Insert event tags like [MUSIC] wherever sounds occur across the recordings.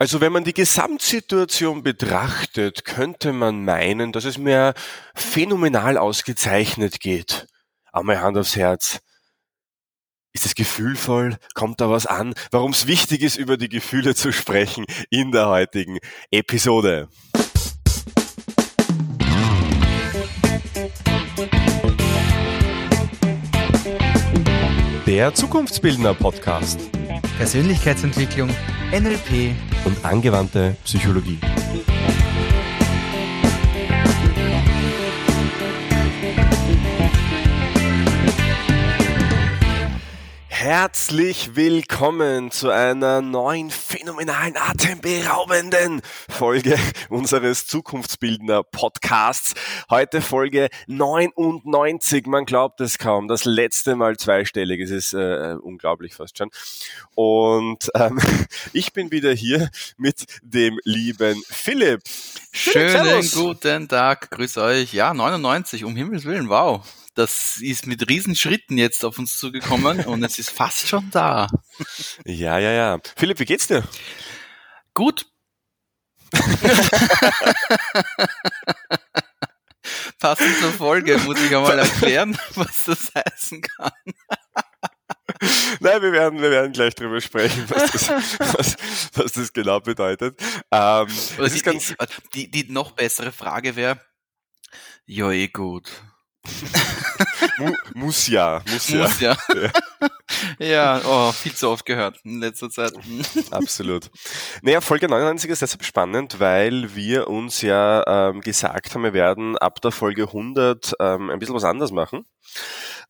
Also wenn man die Gesamtsituation betrachtet, könnte man meinen, dass es mir phänomenal ausgezeichnet geht. Einmal Hand aufs Herz. Ist es gefühlvoll? Kommt da was an? Warum es wichtig ist, über die Gefühle zu sprechen in der heutigen Episode. Der Zukunftsbildner Podcast. Persönlichkeitsentwicklung, NLP und angewandte Psychologie. Herzlich willkommen zu einer neuen phänomenalen, atemberaubenden Folge [LAUGHS] unseres Zukunftsbildner Podcasts. Heute Folge 99. Man glaubt es kaum. Das letzte Mal zweistellig. Es ist äh, unglaublich fast schon. Und ähm, [LAUGHS] ich bin wieder hier mit dem lieben Philipp. Schönen guten Tag. Grüß euch. Ja, 99. Um Himmels Willen. Wow das ist mit Riesenschritten jetzt auf uns zugekommen [LAUGHS] und es ist fast schon da. Ja, ja, ja. Philipp, wie geht's dir? Gut. [LAUGHS] Passend zur Folge muss ich einmal erklären, [LAUGHS] was das heißen kann. Nein, wir werden, wir werden gleich drüber sprechen, was das, was, was das genau bedeutet. Ähm, die, die, die noch bessere Frage wäre, ja eh gut muss ja, muss ja. Muss ja. [LAUGHS] ja, oh, viel zu oft gehört in letzter Zeit. [LAUGHS] Absolut. Naja, Folge 99 ist deshalb spannend, weil wir uns ja ähm, gesagt haben, wir werden ab der Folge 100 ähm, ein bisschen was anders machen.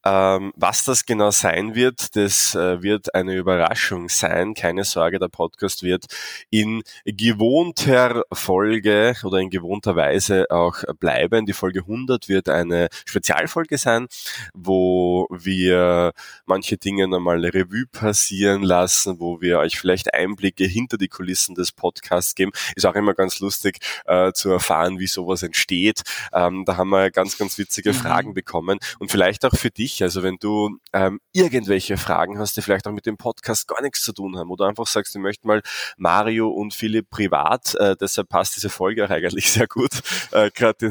Ähm, was das genau sein wird, das äh, wird eine Überraschung sein. Keine Sorge, der Podcast wird in gewohnter Folge oder in gewohnter Weise auch bleiben. Die Folge 100 wird eine Spezialfolge sein, wo wir manche Dinge nochmal Revue passieren lassen, wo wir euch vielleicht Einblicke hinter die Kulissen des Podcasts geben. Ist auch immer ganz lustig äh, zu erfahren, wie sowas entsteht. Ähm, da haben wir ganz, ganz witzige mhm. Fragen bekommen und vielleicht auch für dich dich. Also wenn du ähm, irgendwelche Fragen hast, die vielleicht auch mit dem Podcast gar nichts zu tun haben oder einfach sagst, du möchtest mal Mario und Philipp privat, äh, deshalb passt diese Folge auch eigentlich sehr gut, [LAUGHS] äh, gerade die,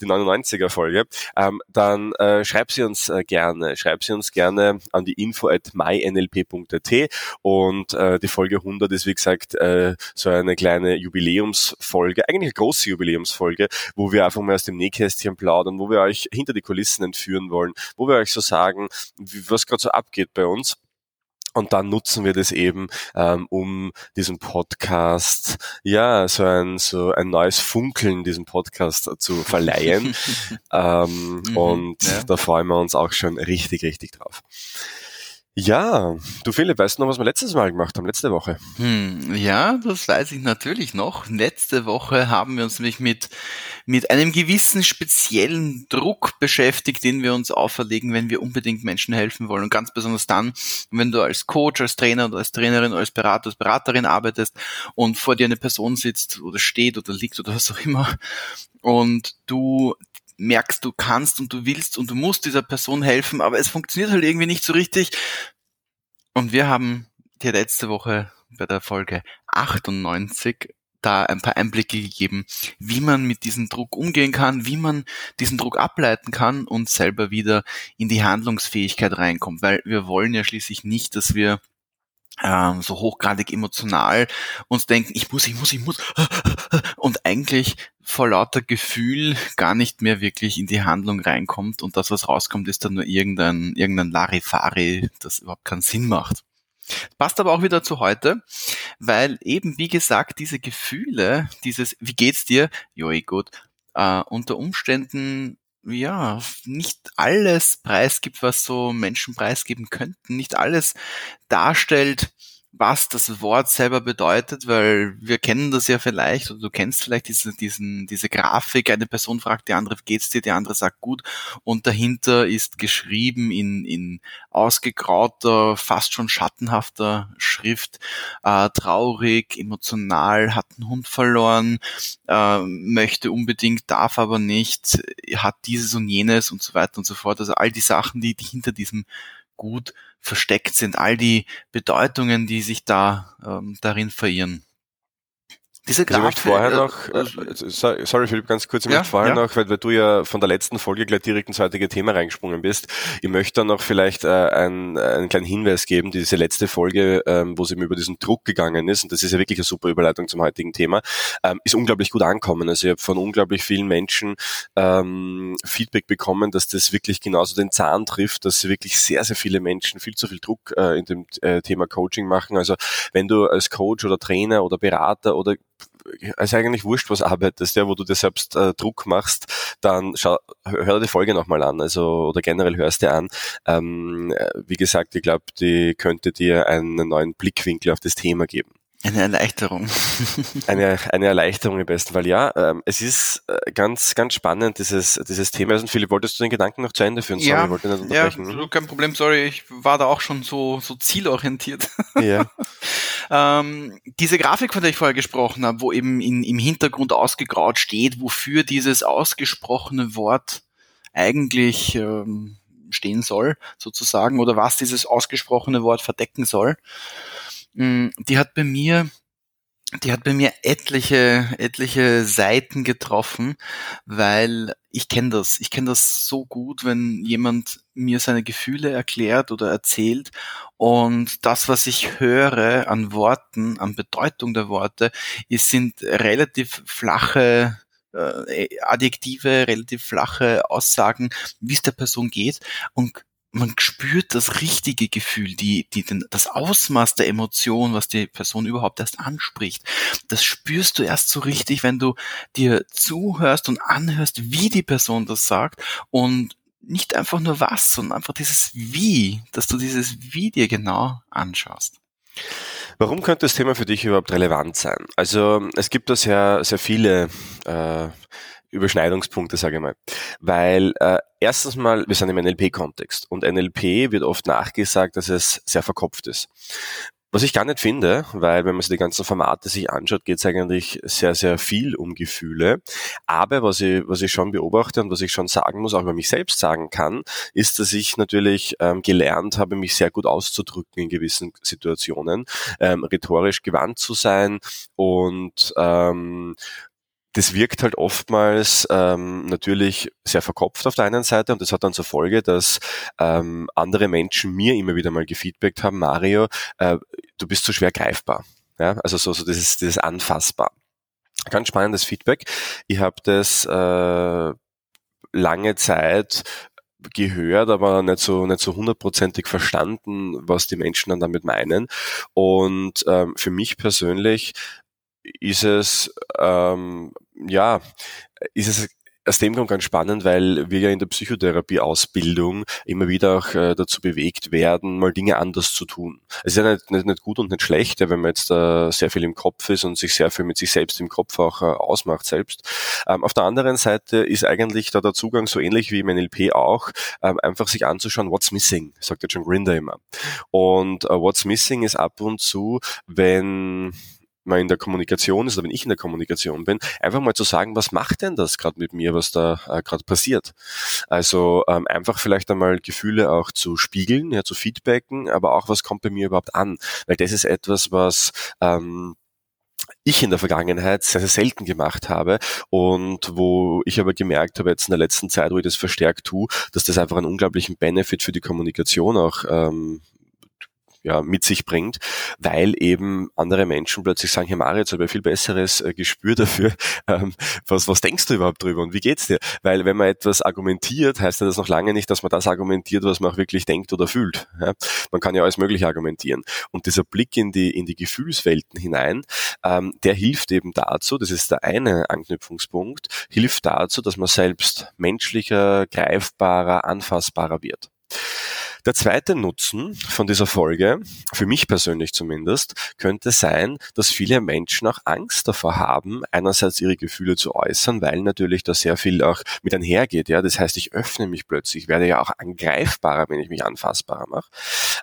die 99er Folge, ähm, dann äh, schreib sie uns äh, gerne, schreib sie uns gerne an die info at mynlp.at und äh, die Folge 100 ist wie gesagt äh, so eine kleine Jubiläumsfolge, eigentlich eine große Jubiläumsfolge, wo wir einfach mal aus dem Nähkästchen plaudern, wo wir euch hinter die Kulissen entführen wollen, wo wir euch so sagen, wie, was gerade so abgeht bei uns. Und dann nutzen wir das eben, ähm, um diesem Podcast, ja, so ein, so ein neues Funkeln diesem Podcast zu verleihen. [LAUGHS] ähm, mhm, und ja. da freuen wir uns auch schon richtig, richtig drauf. Ja, du Philipp, weißt du noch, was wir letztes Mal gemacht haben, letzte Woche? Hm, ja, das weiß ich natürlich noch. Letzte Woche haben wir uns nämlich mit, mit einem gewissen speziellen Druck beschäftigt, den wir uns auferlegen, wenn wir unbedingt Menschen helfen wollen. Und ganz besonders dann, wenn du als Coach, als Trainer oder als Trainerin, als Berater, als Beraterin arbeitest und vor dir eine Person sitzt oder steht oder liegt oder was auch immer und du merkst, du kannst und du willst und du musst dieser Person helfen, aber es funktioniert halt irgendwie nicht so richtig. Und wir haben dir letzte Woche bei der Folge 98 da ein paar Einblicke gegeben, wie man mit diesem Druck umgehen kann, wie man diesen Druck ableiten kann und selber wieder in die Handlungsfähigkeit reinkommt, weil wir wollen ja schließlich nicht, dass wir ähm, so hochgradig emotional uns denken, ich muss, ich muss, ich muss [LAUGHS] und eigentlich vor lauter Gefühl gar nicht mehr wirklich in die Handlung reinkommt und das, was rauskommt, ist dann nur irgendein, irgendein Larifari, das überhaupt keinen Sinn macht. Passt aber auch wieder zu heute, weil eben, wie gesagt, diese Gefühle, dieses, wie geht's dir? Jo, eh gut, äh, unter Umständen ja, nicht alles preisgibt, was so Menschen preisgeben könnten, nicht alles darstellt, was das Wort selber bedeutet, weil wir kennen das ja vielleicht, oder du kennst vielleicht diese, diesen, diese Grafik, eine Person fragt die andere, geht's dir, die andere sagt gut, und dahinter ist geschrieben in, in ausgegrauter, fast schon schattenhafter Schrift, äh, traurig, emotional, hat einen Hund verloren, äh, möchte unbedingt, darf aber nicht, hat dieses und jenes und so weiter und so fort. Also all die Sachen, die, die hinter diesem gut versteckt sind, all die Bedeutungen, die sich da ähm, darin verirren. Diese Grafik, ich möchte vorher äh, noch, äh, äh sorry Philipp, ganz kurz, ich ja, möchte vorher ja. noch, weil, weil du ja von der letzten Folge gleich direkt ins heutige Thema reingesprungen bist, ich möchte da noch vielleicht äh, einen, einen kleinen Hinweis geben, diese letzte Folge, ähm, wo es eben über diesen Druck gegangen ist, und das ist ja wirklich eine super Überleitung zum heutigen Thema, ähm, ist unglaublich gut angekommen. Also ich habe von unglaublich vielen Menschen ähm, Feedback bekommen, dass das wirklich genauso den Zahn trifft, dass wirklich sehr, sehr viele Menschen viel zu viel Druck äh, in dem äh, Thema Coaching machen. Also wenn du als Coach oder Trainer oder Berater oder also eigentlich wurscht, was arbeitest, ja, wo du dir selbst äh, Druck machst, dann schau, hör die Folge nochmal an, also oder generell hörst dir an. Ähm, äh, wie gesagt, ich glaube, die könnte dir einen neuen Blickwinkel auf das Thema geben. Eine Erleichterung. [LAUGHS] eine, eine Erleichterung im besten Fall, ja. Ähm, es ist äh, ganz, ganz spannend, dieses, dieses Thema. Also Philipp, wolltest du den Gedanken noch zu Ende führen? Sorry, ja, ich wollte nicht unterbrechen. Ja, kein Problem, sorry, ich war da auch schon so, so zielorientiert. Ja. [LAUGHS] ähm, diese Grafik, von der ich vorher gesprochen habe, wo eben in, im Hintergrund ausgegraut steht, wofür dieses ausgesprochene Wort eigentlich ähm, stehen soll, sozusagen, oder was dieses ausgesprochene Wort verdecken soll. Mm, die hat bei mir die hat bei mir etliche, etliche Seiten getroffen, weil ich kenne das. Ich kenne das so gut, wenn jemand mir seine Gefühle erklärt oder erzählt und das, was ich höre an Worten, an Bedeutung der Worte, ist, sind relativ flache äh, Adjektive, relativ flache Aussagen, wie es der Person geht und man spürt das richtige Gefühl, die, die, den, das Ausmaß der Emotion, was die Person überhaupt erst anspricht. Das spürst du erst so richtig, wenn du dir zuhörst und anhörst, wie die Person das sagt und nicht einfach nur was, sondern einfach dieses Wie, dass du dieses Wie dir genau anschaust. Warum könnte das Thema für dich überhaupt relevant sein? Also es gibt da sehr, sehr viele äh, Überschneidungspunkte, sage ich mal. Weil äh, erstens mal, wir sind im NLP-Kontext und NLP wird oft nachgesagt, dass es sehr verkopft ist. Was ich gar nicht finde, weil wenn man sich die ganzen Formate sich anschaut, geht es eigentlich sehr, sehr viel um Gefühle. Aber was ich, was ich schon beobachte und was ich schon sagen muss, auch über mich selbst sagen kann, ist, dass ich natürlich ähm, gelernt habe, mich sehr gut auszudrücken in gewissen Situationen, ähm, rhetorisch gewandt zu sein und ähm, das wirkt halt oftmals ähm, natürlich sehr verkopft auf der einen Seite und das hat dann zur Folge, dass ähm, andere Menschen mir immer wieder mal gefeedbackt haben, Mario, äh, du bist zu so schwer greifbar. Ja, also so, so das ist, das ist anfassbar. Ganz spannendes Feedback. Ich habe das äh, lange Zeit gehört, aber nicht so nicht so hundertprozentig verstanden, was die Menschen dann damit meinen. Und ähm, für mich persönlich ist es ähm, ja ist es aus dem Grund ganz spannend, weil wir ja in der Psychotherapie-Ausbildung immer wieder auch äh, dazu bewegt werden, mal Dinge anders zu tun. Es ist ja nicht, nicht, nicht gut und nicht schlecht, ja, wenn man jetzt äh, sehr viel im Kopf ist und sich sehr viel mit sich selbst im Kopf auch äh, ausmacht selbst. Ähm, auf der anderen Seite ist eigentlich da der Zugang so ähnlich wie im NLP auch, ähm, einfach sich anzuschauen, what's missing, sagt der John Grinder immer. Und uh, what's missing ist ab und zu, wenn man in der Kommunikation ist oder wenn ich in der Kommunikation bin, einfach mal zu sagen, was macht denn das gerade mit mir, was da äh, gerade passiert. Also ähm, einfach vielleicht einmal Gefühle auch zu spiegeln, ja, zu feedbacken, aber auch was kommt bei mir überhaupt an, weil das ist etwas, was ähm, ich in der Vergangenheit sehr, sehr selten gemacht habe und wo ich aber gemerkt habe jetzt in der letzten Zeit, wo ich das verstärkt tue, dass das einfach einen unglaublichen Benefit für die Kommunikation auch ähm, ja, mit sich bringt, weil eben andere Menschen plötzlich sagen, Herr Mario, jetzt habe ich viel besseres äh, Gespür dafür, [LAUGHS] ähm, was, was denkst du überhaupt drüber und wie geht's dir? Weil wenn man etwas argumentiert, heißt ja das noch lange nicht, dass man das argumentiert, was man auch wirklich denkt oder fühlt. Ja? Man kann ja alles mögliche argumentieren. Und dieser Blick in die, in die Gefühlswelten hinein, ähm, der hilft eben dazu, das ist der eine Anknüpfungspunkt, hilft dazu, dass man selbst menschlicher, greifbarer, anfassbarer wird. Der zweite Nutzen von dieser Folge, für mich persönlich zumindest, könnte sein, dass viele Menschen auch Angst davor haben, einerseits ihre Gefühle zu äußern, weil natürlich da sehr viel auch mit einhergeht. Ja, das heißt, ich öffne mich plötzlich, werde ja auch angreifbarer, wenn ich mich anfassbarer mache.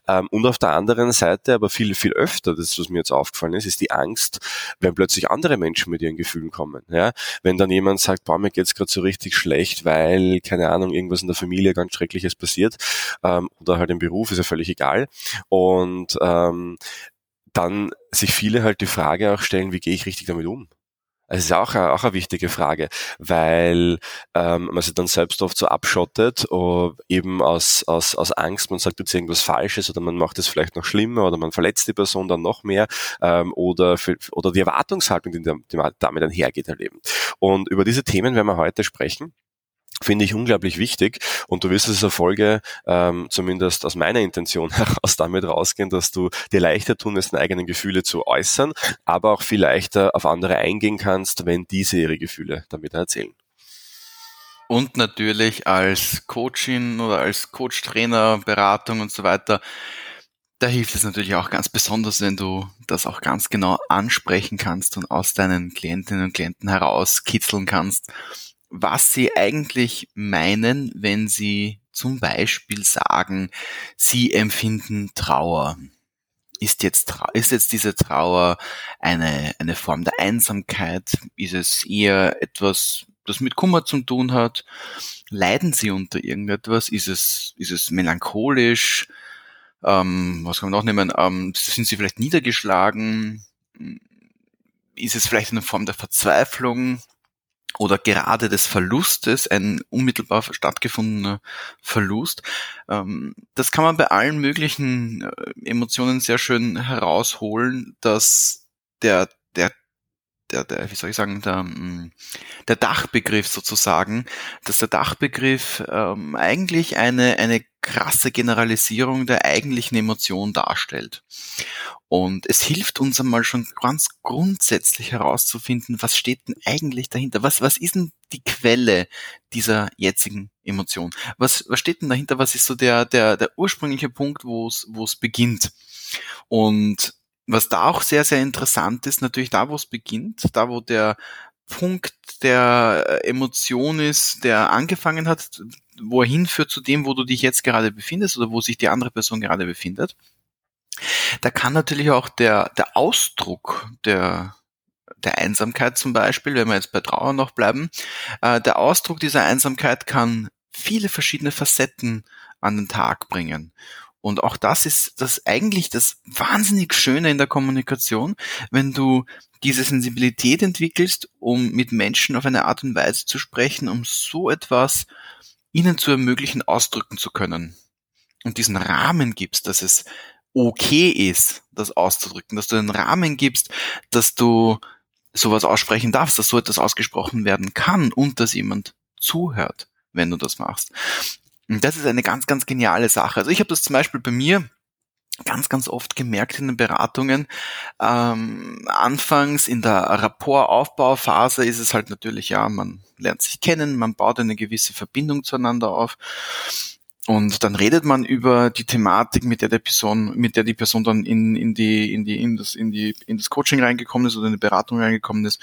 Ähm, und auf der anderen Seite, aber viel, viel öfter, das was mir jetzt aufgefallen ist, ist die Angst, wenn plötzlich andere Menschen mit ihren Gefühlen kommen. Ja, wenn dann jemand sagt, boah, mir geht's gerade so richtig schlecht, weil, keine Ahnung, irgendwas in der Familie ganz Schreckliches passiert, ähm, oder halt im Beruf, ist ja völlig egal. Und ähm, dann sich viele halt die Frage auch stellen, wie gehe ich richtig damit um? Es ist auch, eine, auch eine wichtige Frage, weil ähm, man sich dann selbst oft so abschottet, eben aus, aus, aus Angst, man sagt jetzt irgendwas Falsches oder man macht es vielleicht noch schlimmer oder man verletzt die Person dann noch mehr ähm, oder, für, oder die Erwartungshaltung, die, damit einhergeht, erleben. Und über diese Themen werden wir heute sprechen finde ich unglaublich wichtig. Und du wirst aus dieser Folge, ähm, zumindest aus meiner Intention [LAUGHS] heraus, damit rausgehen, dass du dir leichter tun wirst, deine eigenen Gefühle zu äußern, aber auch viel leichter auf andere eingehen kannst, wenn diese ihre Gefühle damit erzählen. Und natürlich als Coaching oder als Coach, Trainer, Beratung und so weiter, da hilft es natürlich auch ganz besonders, wenn du das auch ganz genau ansprechen kannst und aus deinen Klientinnen und Klienten herauskitzeln kannst was sie eigentlich meinen, wenn sie zum Beispiel sagen, sie empfinden Trauer. Ist jetzt, ist jetzt diese Trauer eine, eine Form der Einsamkeit? Ist es eher etwas, das mit Kummer zu tun hat? Leiden sie unter irgendetwas? Ist es, ist es melancholisch? Ähm, was kann man noch nehmen? Ähm, sind sie vielleicht niedergeschlagen? Ist es vielleicht eine Form der Verzweiflung? Oder gerade des Verlustes, ein unmittelbar stattgefundener Verlust. Ähm, das kann man bei allen möglichen äh, Emotionen sehr schön herausholen, dass der, der der, der, wie soll ich sagen, der, mm, der Dachbegriff sozusagen, dass der Dachbegriff ähm, eigentlich eine, eine krasse Generalisierung der eigentlichen Emotion darstellt. Und es hilft uns einmal schon ganz grundsätzlich herauszufinden, was steht denn eigentlich dahinter? Was, was ist denn die Quelle dieser jetzigen Emotion? Was, was steht denn dahinter? Was ist so der, der, der ursprüngliche Punkt, wo es, wo es beginnt? Und was da auch sehr, sehr interessant ist, natürlich da, wo es beginnt, da, wo der Punkt der Emotion ist, der angefangen hat, wo er hinführt zu dem, wo du dich jetzt gerade befindest oder wo sich die andere Person gerade befindet. Da kann natürlich auch der, der Ausdruck der, der Einsamkeit zum Beispiel, wenn wir jetzt bei Trauer noch bleiben, äh, der Ausdruck dieser Einsamkeit kann viele verschiedene Facetten an den Tag bringen. Und auch das ist das eigentlich das wahnsinnig Schöne in der Kommunikation, wenn du diese Sensibilität entwickelst, um mit Menschen auf eine Art und Weise zu sprechen, um so etwas ihnen zu ermöglichen, ausdrücken zu können. Und diesen Rahmen gibst, dass es okay ist, das auszudrücken, dass du einen Rahmen gibst, dass du sowas aussprechen darfst, dass so etwas ausgesprochen werden kann und dass jemand zuhört, wenn du das machst. Und das ist eine ganz, ganz geniale Sache. Also ich habe das zum Beispiel bei mir ganz, ganz oft gemerkt in den Beratungen. Ähm, anfangs in der Rapportaufbauphase ist es halt natürlich, ja, man lernt sich kennen, man baut eine gewisse Verbindung zueinander auf. Und dann redet man über die Thematik, mit der der Person, mit der die Person dann in, in die, in die, in das, in die, in das Coaching reingekommen ist oder in die Beratung reingekommen ist.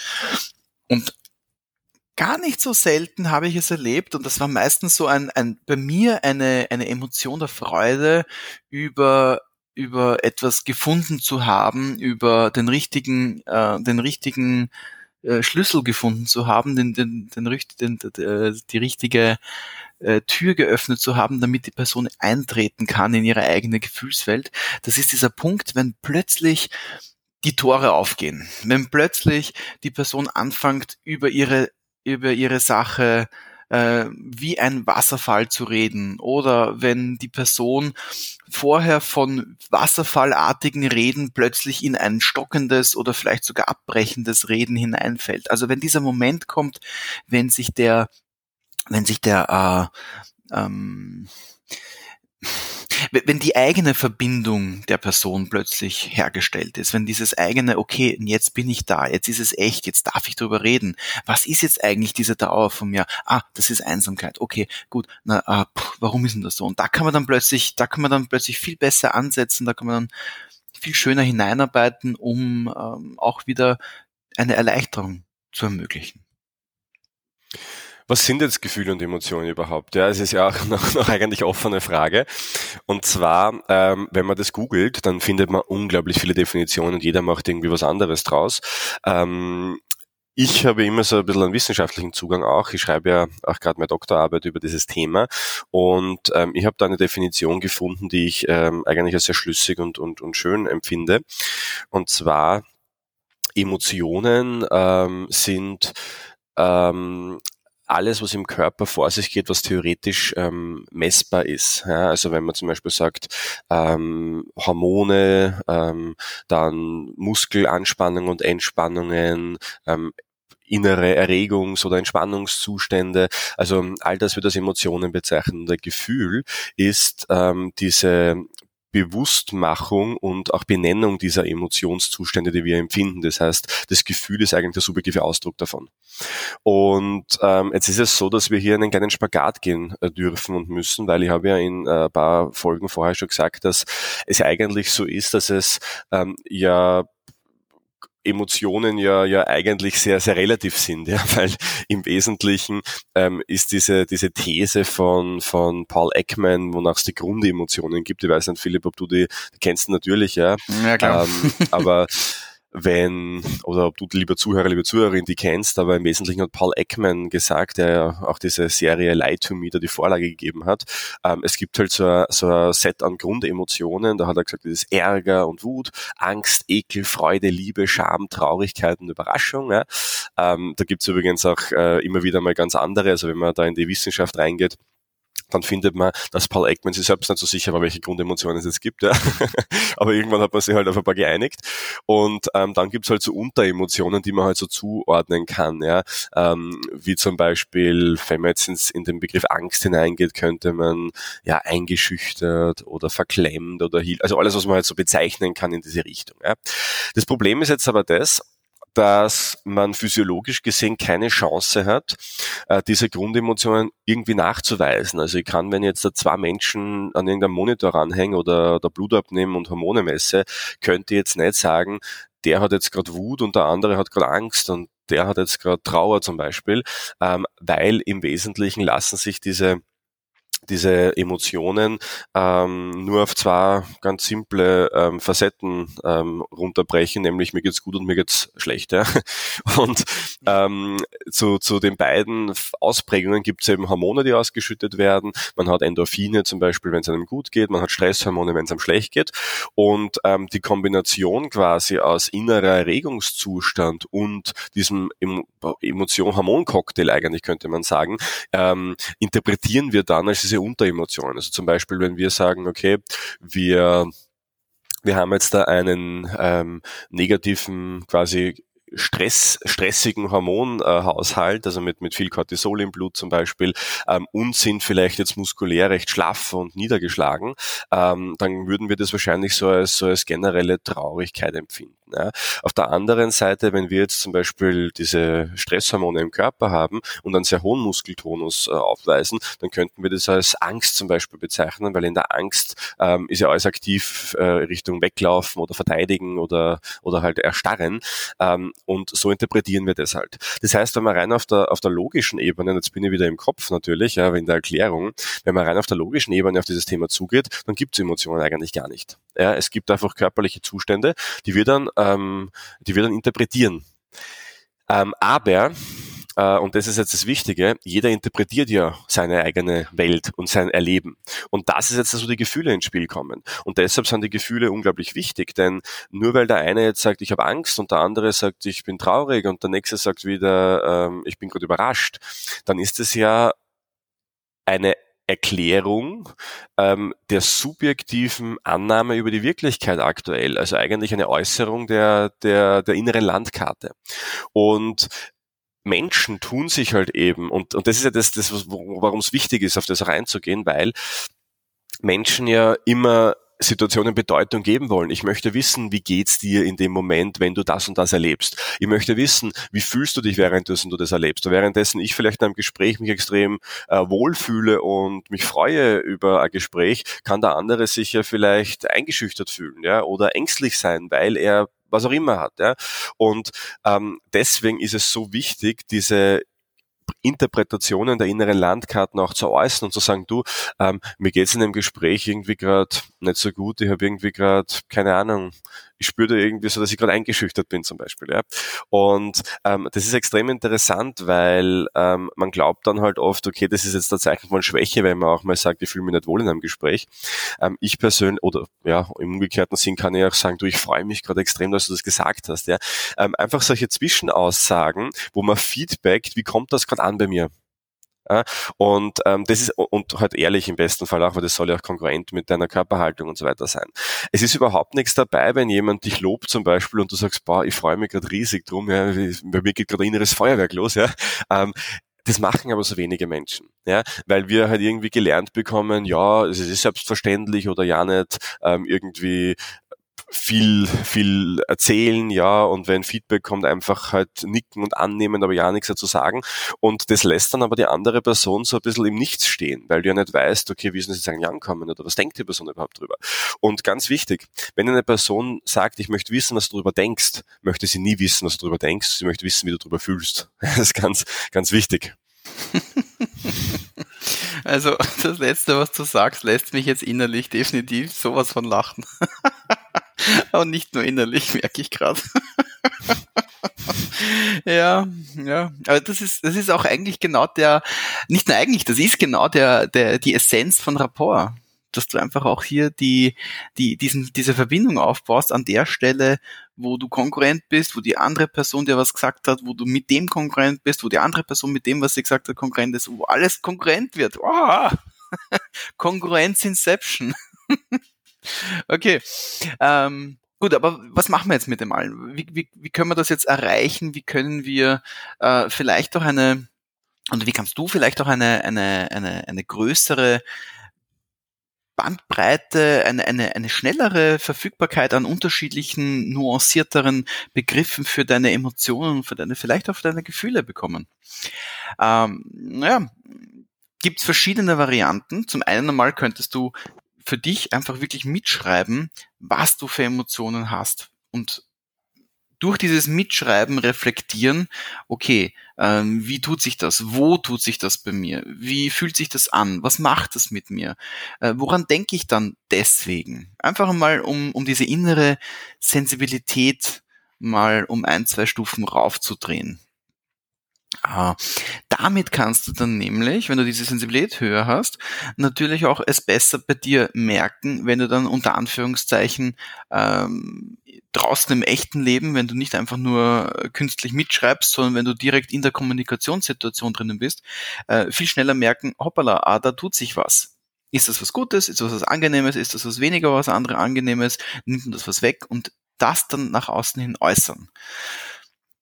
Und gar nicht so selten habe ich es erlebt und das war meistens so ein, ein bei mir eine, eine Emotion der Freude über über etwas gefunden zu haben, über den richtigen, äh, den richtigen äh, Schlüssel gefunden zu haben, den, den, den, den, den äh, die richtige äh, Tür geöffnet zu haben, damit die Person eintreten kann in ihre eigene Gefühlswelt. Das ist dieser Punkt, wenn plötzlich die Tore aufgehen, wenn plötzlich die Person anfängt, über ihre über ihre Sache äh, wie ein Wasserfall zu reden oder wenn die Person vorher von wasserfallartigen Reden plötzlich in ein stockendes oder vielleicht sogar abbrechendes Reden hineinfällt. Also wenn dieser Moment kommt, wenn sich der, wenn sich der äh, ähm, wenn die eigene Verbindung der Person plötzlich hergestellt ist, wenn dieses eigene, okay, jetzt bin ich da, jetzt ist es echt, jetzt darf ich darüber reden. Was ist jetzt eigentlich diese Dauer von mir? Ah, das ist Einsamkeit. Okay, gut. Na, ah, pff, warum ist denn das so? Und da kann man dann plötzlich, da kann man dann plötzlich viel besser ansetzen, da kann man dann viel schöner hineinarbeiten, um ähm, auch wieder eine Erleichterung zu ermöglichen. Was sind jetzt Gefühle und Emotionen überhaupt? Ja, es ist ja auch [LAUGHS] noch, noch eigentlich offene Frage. Und zwar, ähm, wenn man das googelt, dann findet man unglaublich viele Definitionen und jeder macht irgendwie was anderes draus. Ähm, ich habe immer so ein bisschen einen wissenschaftlichen Zugang auch. Ich schreibe ja auch gerade meine Doktorarbeit über dieses Thema und ähm, ich habe da eine Definition gefunden, die ich ähm, eigentlich als sehr schlüssig und, und, und schön empfinde. Und zwar Emotionen ähm, sind ähm, alles, was im Körper vor sich geht, was theoretisch ähm, messbar ist. Ja, also wenn man zum Beispiel sagt, ähm, Hormone, ähm, dann Muskelanspannung und Entspannungen, ähm, innere Erregungs- oder Entspannungszustände. Also all das wird als Emotionen bezeichnen. Der Gefühl ist ähm, diese Bewusstmachung und auch Benennung dieser Emotionszustände, die wir empfinden. Das heißt, das Gefühl ist eigentlich der subjektive Ausdruck davon. Und ähm, jetzt ist es so, dass wir hier einen kleinen Spagat gehen äh, dürfen und müssen, weil ich habe ja in äh, ein paar Folgen vorher schon gesagt, dass es eigentlich so ist, dass es ähm, ja Emotionen ja, ja eigentlich sehr, sehr relativ sind, ja, [LAUGHS] weil im Wesentlichen ähm, ist diese, diese These von, von Paul Ekman, wonach es die Grundemotionen gibt. Ich weiß nicht, Philipp, ob du die, die kennst natürlich, ja. Ja, klar. Ähm, aber [LAUGHS] wenn, oder ob du, lieber Zuhörer, liebe Zuhörerin, die kennst, aber im Wesentlichen hat Paul Ekman gesagt, der ja auch diese Serie Lie to Me, da die Vorlage gegeben hat, ähm, es gibt halt so ein, so ein Set an Grundemotionen, da hat er gesagt, das ist Ärger und Wut, Angst, Ekel, Freude, Liebe, Scham, Traurigkeit und Überraschung. Ja. Ähm, da gibt's übrigens auch äh, immer wieder mal ganz andere, also wenn man da in die Wissenschaft reingeht, dann findet man, dass Paul Ekman sich selbst nicht so sicher war, welche Grundemotionen es jetzt gibt. Ja. [LAUGHS] Aber irgendwann hat man sich halt auf ein paar geeinigt. Und ähm, dann gibt's halt so Unteremotionen, die man halt so zuordnen kann. Ja. Ähm, wie zum Beispiel, wenn man jetzt ins, in den Begriff Angst hineingeht, könnte man ja eingeschüchtert oder verklemmt oder. Also alles, was man halt so bezeichnen kann in diese Richtung. Ja. Das Problem ist jetzt aber das, dass man physiologisch gesehen keine Chance hat, äh, diese Grundemotionen irgendwie nachzuweisen. Also ich kann, wenn jetzt da zwei Menschen an irgendeinem Monitor ranhängen oder, der Blut abnehmen und Hormone messe, könnte ich jetzt nicht sagen, der hat jetzt gerade Wut und der andere hat gerade Angst und der hat jetzt gerade Trauer zum Beispiel, ähm, weil im Wesentlichen lassen sich diese diese Emotionen ähm, nur auf zwei ganz simple ähm, Facetten ähm, runterbrechen, nämlich mir geht's gut und mir geht's schlecht. Ja? [LAUGHS] Und ähm, zu, zu den beiden Ausprägungen gibt es eben Hormone, die ausgeschüttet werden. Man hat Endorphine zum Beispiel, wenn es einem gut geht, man hat Stresshormone, wenn es einem schlecht geht. Und ähm, die Kombination quasi aus innerer Erregungszustand und diesem Emotion-Hormon-Cocktail eigentlich könnte man sagen, ähm, interpretieren wir dann als diese diese Unteremotionen. Also zum Beispiel, wenn wir sagen, okay, wir wir haben jetzt da einen ähm, negativen quasi Stress, stressigen Hormonhaushalt, also mit, mit viel Cortisol im Blut zum Beispiel, ähm, und sind vielleicht jetzt muskulär recht schlaff und niedergeschlagen, ähm, dann würden wir das wahrscheinlich so als, so als generelle Traurigkeit empfinden. Ja. Auf der anderen Seite, wenn wir jetzt zum Beispiel diese Stresshormone im Körper haben und einen sehr hohen Muskeltonus äh, aufweisen, dann könnten wir das als Angst zum Beispiel bezeichnen, weil in der Angst ähm, ist ja alles aktiv äh, Richtung weglaufen oder verteidigen oder, oder halt erstarren. Ähm, und so interpretieren wir das halt. Das heißt, wenn man rein auf der, auf der logischen Ebene, jetzt bin ich wieder im Kopf natürlich, ja, in der Erklärung, wenn man rein auf der logischen Ebene auf dieses Thema zugeht, dann gibt es Emotionen eigentlich gar nicht. Ja, es gibt einfach körperliche Zustände, die wir dann, ähm, die wir dann interpretieren. Ähm, aber äh, und das ist jetzt das Wichtige, jeder interpretiert ja seine eigene Welt und sein Erleben. Und das ist jetzt, dass so die Gefühle ins Spiel kommen. Und deshalb sind die Gefühle unglaublich wichtig, denn nur weil der eine jetzt sagt, ich habe Angst und der andere sagt, ich bin traurig und der nächste sagt wieder, ähm, ich bin gerade überrascht, dann ist es ja eine Erklärung ähm, der subjektiven Annahme über die Wirklichkeit aktuell, also eigentlich eine Äußerung der, der, der inneren Landkarte. Und Menschen tun sich halt eben, und, und das ist ja das, das warum es wichtig ist, auf das reinzugehen, weil Menschen ja immer Situationen Bedeutung geben wollen. Ich möchte wissen, wie geht's dir in dem Moment, wenn du das und das erlebst. Ich möchte wissen, wie fühlst du dich währenddessen du das erlebst. Und währenddessen ich vielleicht in einem Gespräch mich extrem äh, wohlfühle und mich freue über ein Gespräch, kann der andere sich ja vielleicht eingeschüchtert fühlen, ja, oder ängstlich sein, weil er was auch immer hat. Ja? Und ähm, deswegen ist es so wichtig, diese Interpretationen der inneren Landkarten auch zu äußern und zu sagen, du, ähm, mir geht's in dem Gespräch irgendwie gerade nicht so gut, ich habe irgendwie gerade, keine Ahnung, ich spüre da irgendwie so, dass ich gerade eingeschüchtert bin zum Beispiel. Ja? Und ähm, das ist extrem interessant, weil ähm, man glaubt dann halt oft, okay, das ist jetzt der Zeichen von Schwäche, wenn man auch mal sagt, ich fühle mich nicht wohl in einem Gespräch. Ähm, ich persönlich, oder ja, im umgekehrten Sinn kann ich auch sagen, du, ich freue mich gerade extrem, dass du das gesagt hast. Ja? Ähm, einfach solche Zwischenaussagen, wo man feedbackt, wie kommt das gerade an bei mir? Ja, und ähm, das ist und halt ehrlich im besten Fall auch, weil das soll ja auch konkurrent mit deiner Körperhaltung und so weiter sein. Es ist überhaupt nichts dabei, wenn jemand dich lobt zum Beispiel und du sagst, boah, ich freue mich gerade riesig drum, ja, bei mir geht gerade inneres Feuerwerk los, ja. Ähm, das machen aber so wenige Menschen, ja, weil wir halt irgendwie gelernt bekommen, ja, es ist selbstverständlich oder ja nicht ähm, irgendwie viel, viel erzählen, ja, und wenn Feedback kommt, einfach halt nicken und annehmen, aber ja nichts dazu sagen. Und das lässt dann aber die andere Person so ein bisschen im Nichts stehen, weil du ja nicht weißt, okay, wie ist denn das jetzt eigentlich ankommen oder was denkt die Person überhaupt drüber? Und ganz wichtig, wenn eine Person sagt, ich möchte wissen, was du darüber denkst, möchte sie nie wissen, was du darüber denkst, sie möchte wissen, wie du darüber fühlst. [LAUGHS] Das ist ganz, ganz wichtig. [LAUGHS] Also das Letzte, was du sagst, lässt mich jetzt innerlich definitiv sowas von lachen. [LAUGHS] [LAUGHS] Und nicht nur innerlich, [LAUGHS] merke ich gerade. [LAUGHS] ja, ja. Aber das ist, das ist auch eigentlich genau der, nicht nur eigentlich, das ist genau der, der, die Essenz von Rapport. Dass du einfach auch hier die, die, diesen, diese Verbindung aufbaust an der Stelle, wo du Konkurrent bist, wo die andere Person dir was gesagt hat, wo du mit dem Konkurrent bist, wo die andere Person mit dem, was sie gesagt hat, Konkurrent ist, wo alles Konkurrent wird. Oh! Konkurrenz Inception. Okay. Ähm, gut, aber was machen wir jetzt mit dem allen? Wie, wie, wie können wir das jetzt erreichen? Wie können wir äh, vielleicht auch eine, und wie kannst du vielleicht auch eine, eine, eine, eine größere Bandbreite, eine, eine, eine schnellere Verfügbarkeit an unterschiedlichen, nuancierteren Begriffen für deine Emotionen für deine, vielleicht auch für deine Gefühle bekommen. Ähm, naja, gibt es verschiedene Varianten. Zum einen einmal könntest du für dich einfach wirklich mitschreiben, was du für Emotionen hast und durch dieses Mitschreiben reflektieren, okay, ähm, wie tut sich das? Wo tut sich das bei mir? Wie fühlt sich das an? Was macht das mit mir? Äh, woran denke ich dann deswegen? Einfach mal, um, um diese innere Sensibilität mal um ein, zwei Stufen raufzudrehen. Ah, damit kannst du dann nämlich, wenn du diese Sensibilität höher hast, natürlich auch es besser bei dir merken, wenn du dann unter Anführungszeichen ähm, draußen im echten Leben, wenn du nicht einfach nur künstlich mitschreibst, sondern wenn du direkt in der Kommunikationssituation drinnen bist, äh, viel schneller merken, hoppala, ah, da tut sich was. Ist das was Gutes? Ist das was Angenehmes? Ist das was weniger was andere Angenehmes? Nimmt man das was weg? Und das dann nach außen hin äußern.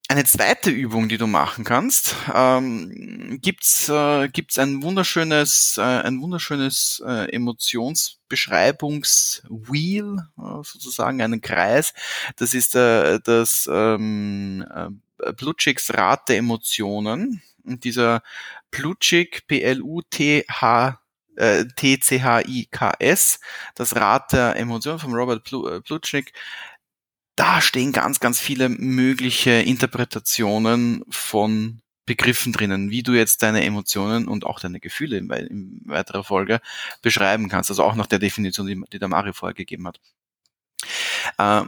Eine zweite Übung, die du machen kannst, ähm, gibt's äh, gibt's ein wunderschönes äh, ein wunderschönes äh, Emotionsbeschreibungswheel äh, sozusagen einen Kreis. Das ist äh, das ähm, äh, Plutchiks Rat der Emotionen und dieser Plutchik P L U T H äh, T-C-H-I-K-S, das Rad der Emotionen von Robert äh, Plutchik, da stehen ganz, ganz viele mögliche Interpretationen von Begriffen drinnen, wie du jetzt deine Emotionen und auch deine Gefühle in, in weiterer Folge beschreiben kannst. Also auch nach der Definition, die, die der Mario vorher gegeben hat. Äh,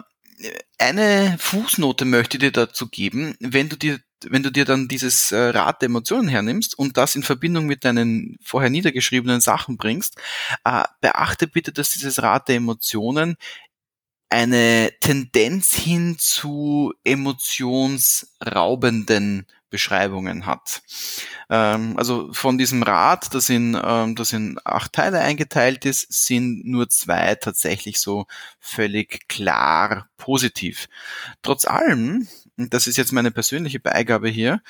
eine Fußnote möchte ich dir dazu geben, wenn du dir wenn du dir dann dieses äh, Rad der Emotionen hernimmst und das in Verbindung mit deinen vorher niedergeschriebenen Sachen bringst, äh, beachte bitte, dass dieses Rad der Emotionen eine Tendenz hin zu emotionsraubenden Beschreibungen hat. Ähm, also von diesem Rad, das in, ähm, das in acht Teile eingeteilt ist, sind nur zwei tatsächlich so völlig klar positiv. Trotz allem, das ist jetzt meine persönliche Beigabe hier,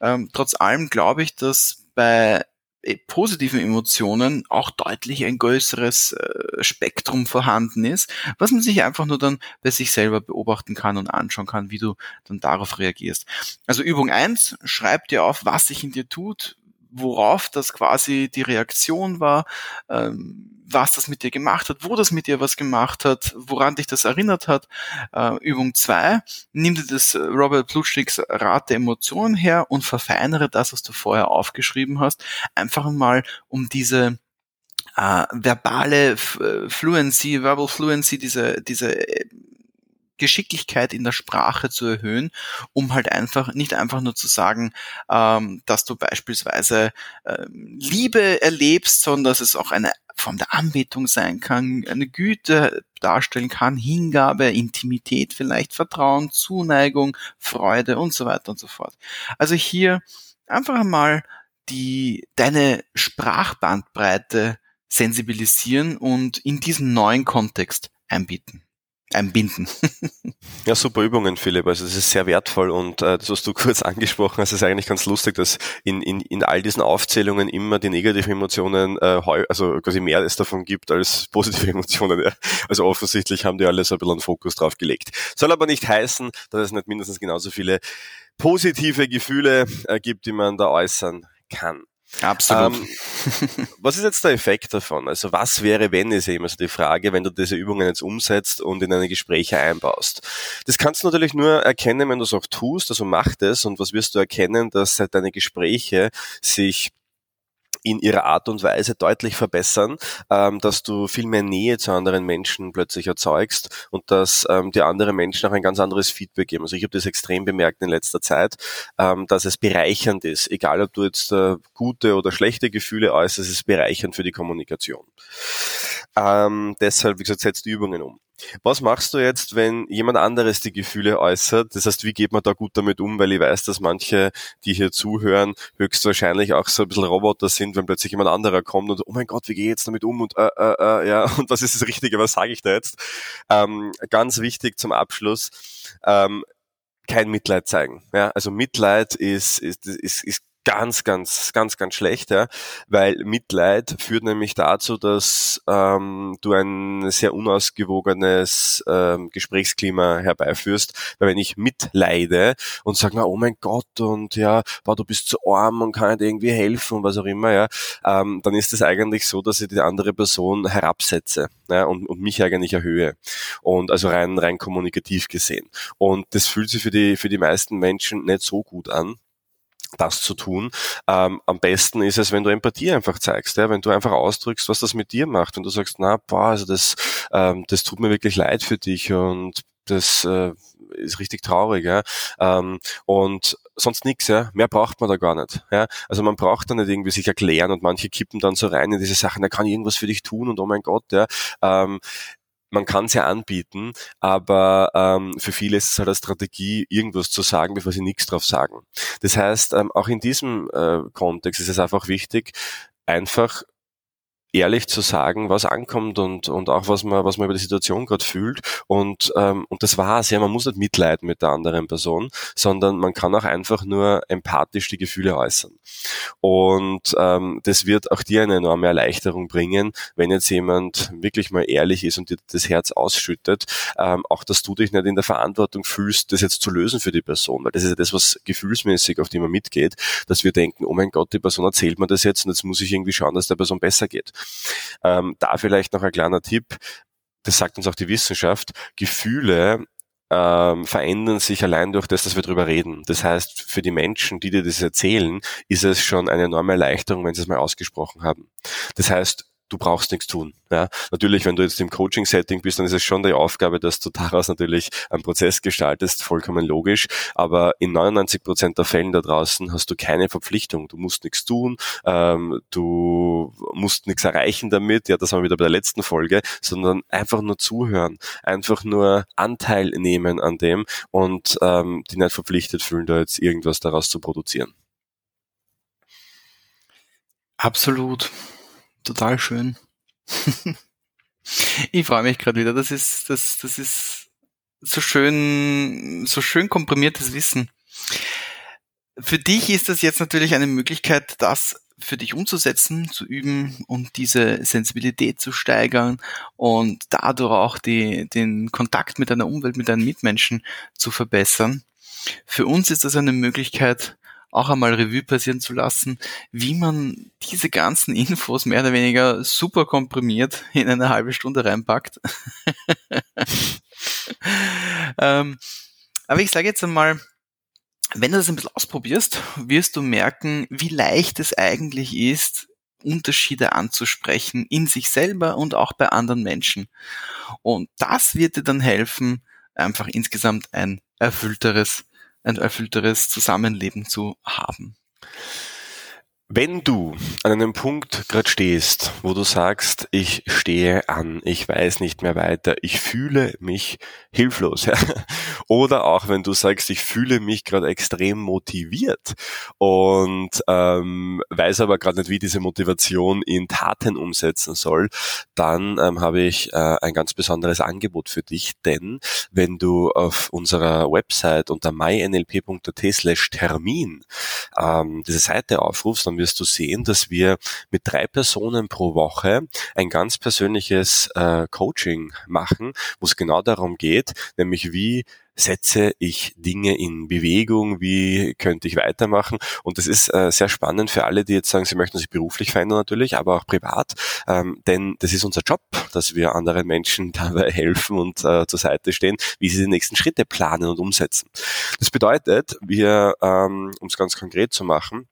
ähm, trotz allem glaube ich, dass bei positiven Emotionen auch deutlich ein größeres äh, Spektrum vorhanden ist, was man sich einfach nur dann bei sich selber beobachten kann und anschauen kann, wie du dann darauf reagierst. Also Übung eins: schreib dir auf, was sich in dir tut, worauf das quasi die Reaktion war, ähm, was das mit dir gemacht hat, wo das mit dir was gemacht hat, woran dich das erinnert hat. Äh, Übung zwei: nimm dir das Robert Plutschniks Rat der Emotionen her und verfeinere das, was du vorher aufgeschrieben hast, einfach mal um diese äh, verbale äh, Fluency, Verbal Fluency, diese, diese Geschicklichkeit in der Sprache zu erhöhen, um halt einfach nicht einfach nur zu sagen, ähm, dass du beispielsweise ähm, Liebe erlebst, sondern dass es auch eine Form der Anbetung sein kann, eine Güte darstellen kann, Hingabe, Intimität vielleicht, Vertrauen, Zuneigung, Freude und so weiter und so fort. Also hier einfach mal die, deine Sprachbandbreite sensibilisieren und in diesen neuen Kontext einbieten einbinden. [LAUGHS] ja, super Übungen, Philipp. Also das ist sehr wertvoll und äh, das, was du [LAUGHS] kurz angesprochen hast, ist eigentlich ganz lustig, dass in, in, in all diesen Aufzählungen immer die negativen Emotionen, äh, also quasi mehr es davon gibt als [LAUGHS] positive Emotionen. Ja. Also offensichtlich haben die alle so ein bisschen einen Fokus drauf gelegt. Soll aber nicht heißen, dass es nicht mindestens genauso viele positive Gefühle äh, gibt, die man da äußern kann. Absolut. Ähm, was ist jetzt der Effekt davon? Also was wäre, wenn, ist eben also die Frage, wenn du diese Übungen jetzt umsetzt und in deine Gespräche einbaust. Das kannst du natürlich nur erkennen, wenn du es auch tust, also mach das und was wirst du erkennen, dass deine Gespräche sich in ihrer Art und Weise deutlich verbessern, ähm, dass du viel mehr Nähe zu anderen Menschen plötzlich erzeugst und dass ähm, die anderen Menschen auch ein ganz anderes Feedback geben. Also ich habe das extrem bemerkt in letzter Zeit, ähm, dass es bereichernd ist. Egal, ob du jetzt äh, gute oder schlechte Gefühle äußerst, es ist bereichernd für die Kommunikation. Ähm, deshalb, wie gesagt, setzt die Übungen um. Was machst du jetzt, wenn jemand anderes die Gefühle äußert? Das heißt, wie geht man da gut damit um? Weil ich weiß, dass manche, die hier zuhören, höchstwahrscheinlich auch so ein bisschen Roboter sind, wenn plötzlich jemand anderer kommt und, oh mein Gott, wie gehe ich jetzt damit um? Und, äh, äh, äh, ja, [LAUGHS] und was ist das Richtige? Was sage ich da jetzt? Ähm, ganz wichtig zum Abschluss. Ähm, kein Mitleid zeigen. Ja, also Mitleid ist, ist, ist, ist ganz, ganz, ganz, ganz schlecht, ja, weil Mitleid führt nämlich dazu, dass ähm, du ein sehr unausgewogenes ähm, Gesprächsklima herbeiführst, weil wenn ich mitleide und sage, na, oh mein Gott und ja, boah, du bist zu arm und kann nicht irgendwie helfen und was auch immer, ja, ähm, dann ist es eigentlich so, dass ich die andere Person herabsetze ja, und, und mich eigentlich erhöhe. Und also rein rein kommunikativ gesehen. Und das fühlt sich für die für die meisten Menschen nicht so gut an das zu tun. Ähm, am besten ist es, wenn du Empathie einfach zeigst, ja? wenn du einfach ausdrückst, was das mit dir macht und du sagst, na, boah, also das, ähm, das tut mir wirklich leid für dich und das äh, ist richtig traurig, ja. Ähm, und sonst nichts, ja. Mehr braucht man da gar nicht. Ja. Also man braucht da nicht irgendwie sich erklären und manche kippen dann so rein in diese Sachen, er kann irgendwas für dich tun und oh mein Gott, ja. Ähm, man kann es ja anbieten, aber ähm, für viele ist es halt eine Strategie, irgendwas zu sagen, bevor sie nichts drauf sagen. Das heißt, ähm, auch in diesem äh, Kontext ist es einfach wichtig, einfach ehrlich zu sagen, was ankommt und, und auch was man, was man über die Situation gerade fühlt. Und, ähm, und das war's. Ja, man muss nicht mitleiden mit der anderen Person, sondern man kann auch einfach nur empathisch die Gefühle äußern. Und ähm, das wird auch dir eine enorme Erleichterung bringen, wenn jetzt jemand wirklich mal ehrlich ist und dir das Herz ausschüttet. Ähm, auch, dass du dich nicht in der Verantwortung fühlst, das jetzt zu lösen für die Person. Weil das ist ja das, was gefühlsmäßig auf die man mitgeht, dass wir denken, oh mein Gott, die Person erzählt mir das jetzt und jetzt muss ich irgendwie schauen, dass der Person besser geht. Ähm, da vielleicht noch ein kleiner Tipp, das sagt uns auch die Wissenschaft, Gefühle ähm, verändern sich allein durch das, dass wir drüber reden. Das heißt, für die Menschen, die dir das erzählen, ist es schon eine enorme Erleichterung, wenn sie es mal ausgesprochen haben. Das heißt, du brauchst nichts tun. Ja, natürlich, wenn du jetzt im Coaching-Setting bist, dann ist es schon die Aufgabe, dass du daraus natürlich einen Prozess gestaltest, vollkommen logisch. Aber in 99 Prozent der Fällen da draußen hast du keine Verpflichtung. Du musst nichts tun, ähm, du musst nichts erreichen damit. Ja, das haben wir wieder bei der letzten Folge, sondern einfach nur zuhören, einfach nur Anteil nehmen an dem und ähm, die nicht verpflichtet fühlen, da jetzt irgendwas daraus zu produzieren. Absolut total schön. ich freue mich gerade wieder. Das ist, das, das ist so schön, so schön komprimiertes Wissen. Für dich ist das jetzt natürlich eine Möglichkeit, das für dich umzusetzen, zu üben und diese Sensibilität zu steigern und dadurch auch die, den Kontakt mit deiner Umwelt, mit deinen Mitmenschen zu verbessern. Für uns ist das eine Möglichkeit, auch einmal Revue passieren zu lassen, wie man diese ganzen Infos mehr oder weniger super komprimiert in eine halbe Stunde reinpackt. [LAUGHS] ähm, aber ich sage jetzt einmal, wenn du das ein bisschen ausprobierst, wirst du merken, wie leicht es eigentlich ist, Unterschiede anzusprechen in sich selber und auch bei anderen Menschen. Und das wird dir dann helfen, einfach insgesamt ein erfüllteres, ein erfüllteres Zusammenleben zu haben. Wenn du an einem Punkt gerade stehst, wo du sagst, ich stehe an, ich weiß nicht mehr weiter, ich fühle mich hilflos, [LAUGHS] ja? oder auch wenn du sagst, ich fühle mich gerade extrem motiviert und ähm, weiß aber gerade nicht, wie diese Motivation in Taten umsetzen soll, dann ähm, habe ich äh, ein ganz besonderes Angebot für dich, denn wenn du auf unserer Website unter mynlp.at slash Termin ähm, diese Seite aufrufst, dann dann wirst du sehen, dass wir mit drei Personen pro Woche ein ganz persönliches äh, Coaching machen, wo es genau darum geht, nämlich wie setze ich Dinge in Bewegung, wie könnte ich weitermachen. Und das ist äh, sehr spannend für alle, die jetzt sagen, sie möchten sich beruflich verändern natürlich, aber auch privat, ähm, denn das ist unser Job, dass wir anderen Menschen [LAUGHS] dabei helfen und äh, zur Seite stehen, wie sie die nächsten Schritte planen und umsetzen. Das bedeutet, wir, ähm, um es ganz konkret zu machen,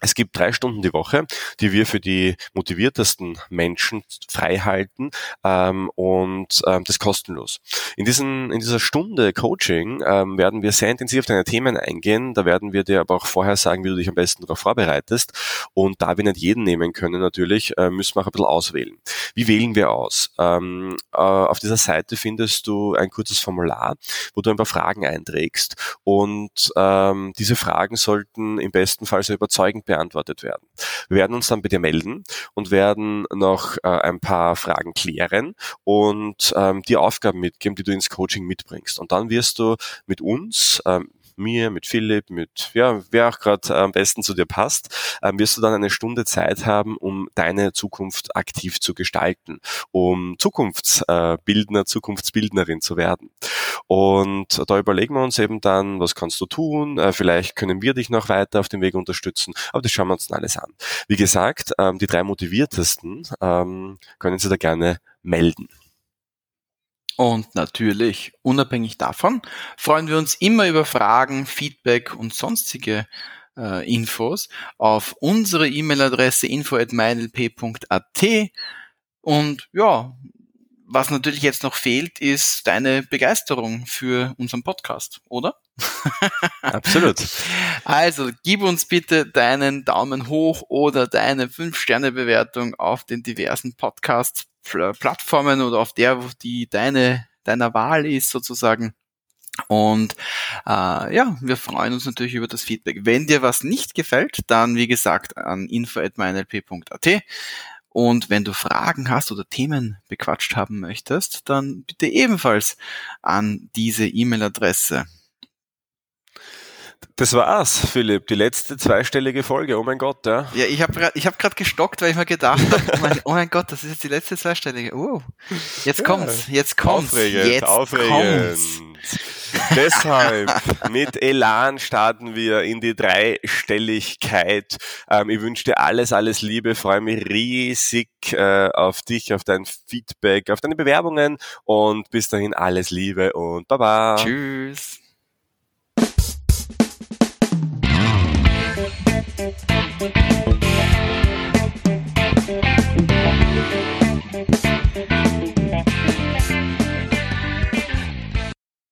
es gibt drei Stunden die Woche, die wir für die motiviertesten Menschen freihalten ähm, und ähm, das kostenlos. In, diesen, in dieser Stunde Coaching ähm, werden wir sehr intensiv auf deine Themen eingehen. Da werden wir dir aber auch vorher sagen, wie du dich am besten darauf vorbereitest. Und da wir nicht jeden nehmen können natürlich, äh, müssen wir auch ein bisschen auswählen. Wie wählen wir aus? Ähm, äh, auf dieser Seite findest du ein kurzes Formular, wo du ein paar Fragen einträgst und ähm, diese Fragen sollten im besten Fall sehr überzeugend beantwortet werden. Wir werden uns dann bei dir melden und werden noch äh, ein paar Fragen klären und ähm, die Aufgaben mitgeben, die du ins Coaching mitbringst. Und dann wirst du mit uns, ähm, mir, mit Philipp, mit ja, wer auch gerade am besten zu dir passt, ähm, wirst du dann eine Stunde Zeit haben, um deine Zukunft aktiv zu gestalten, um Zukunftsbildner, Zukunftsbildnerin zu werden. Und da überlegen wir uns eben dann, was kannst du tun? Äh, vielleicht können wir dich noch weiter auf dem Weg unterstützen, aber das schauen wir uns dann alles an. Wie gesagt, ähm, die drei motiviertesten ähm, können Sie da gerne melden. Und natürlich, unabhängig davon, freuen wir uns immer über Fragen, Feedback und sonstige äh, Infos auf unsere E-Mail-Adresse info.meinlp.at. Und ja, was natürlich jetzt noch fehlt, ist deine Begeisterung für unseren Podcast, oder? [LAUGHS] Absolut. Also gib uns bitte deinen Daumen hoch oder deine 5-Sterne-Bewertung auf den diversen Podcasts Plattformen oder auf der, die deine, deiner Wahl ist sozusagen. Und äh, ja, wir freuen uns natürlich über das Feedback. Wenn dir was nicht gefällt, dann wie gesagt an info.mynlp.at. Und wenn du Fragen hast oder Themen bequatscht haben möchtest, dann bitte ebenfalls an diese E-Mail-Adresse. Das war's, Philipp. Die letzte zweistellige Folge. Oh mein Gott, ja. Ja, ich habe gerade ich hab grad gestockt, weil ich mir gedacht habe, oh, mein, oh mein Gott, das ist jetzt die letzte zweistellige. Oh, jetzt kommt's, jetzt kommt's. Aufregend, jetzt aufregend. Kommt's. Deshalb, [LAUGHS] mit Elan starten wir in die Dreistelligkeit. Ähm, ich wünsche dir alles, alles Liebe, freue mich riesig äh, auf dich, auf dein Feedback, auf deine Bewerbungen und bis dahin alles Liebe und Baba. Tschüss. Thank